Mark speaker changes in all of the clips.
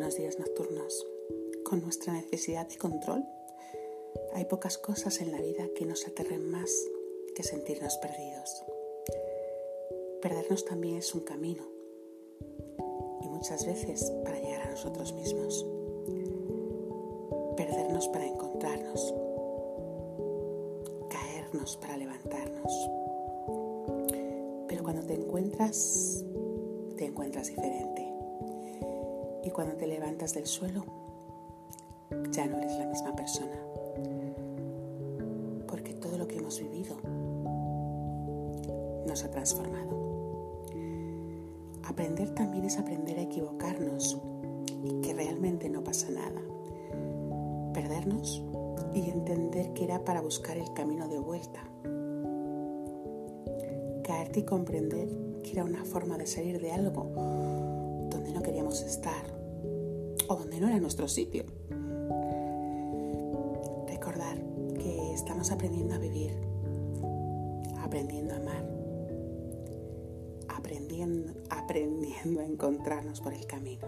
Speaker 1: los días nocturnos, con nuestra necesidad de control, hay pocas cosas en la vida que nos aterren más que sentirnos perdidos. Perdernos también es un camino y muchas veces para llegar a nosotros mismos. Perdernos para encontrarnos. Caernos para levantarnos. Pero cuando te encuentras, te encuentras diferente. Y cuando te levantas del suelo, ya no eres la misma persona. Porque todo lo que hemos vivido nos ha transformado. Aprender también es aprender a equivocarnos y que realmente no pasa nada. Perdernos y entender que era para buscar el camino de vuelta. Caerte y comprender que era una forma de salir de algo donde no queríamos estar o donde no era nuestro sitio. Recordar que estamos aprendiendo a vivir, aprendiendo a amar aprendiendo, aprendiendo a encontrarnos por el camino.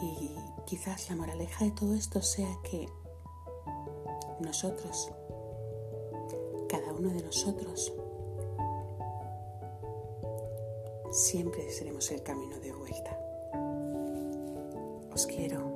Speaker 1: Y quizás la moraleja de todo esto sea que nosotros, cada uno de nosotros, siempre seremos el camino de vuelta. Os quiero.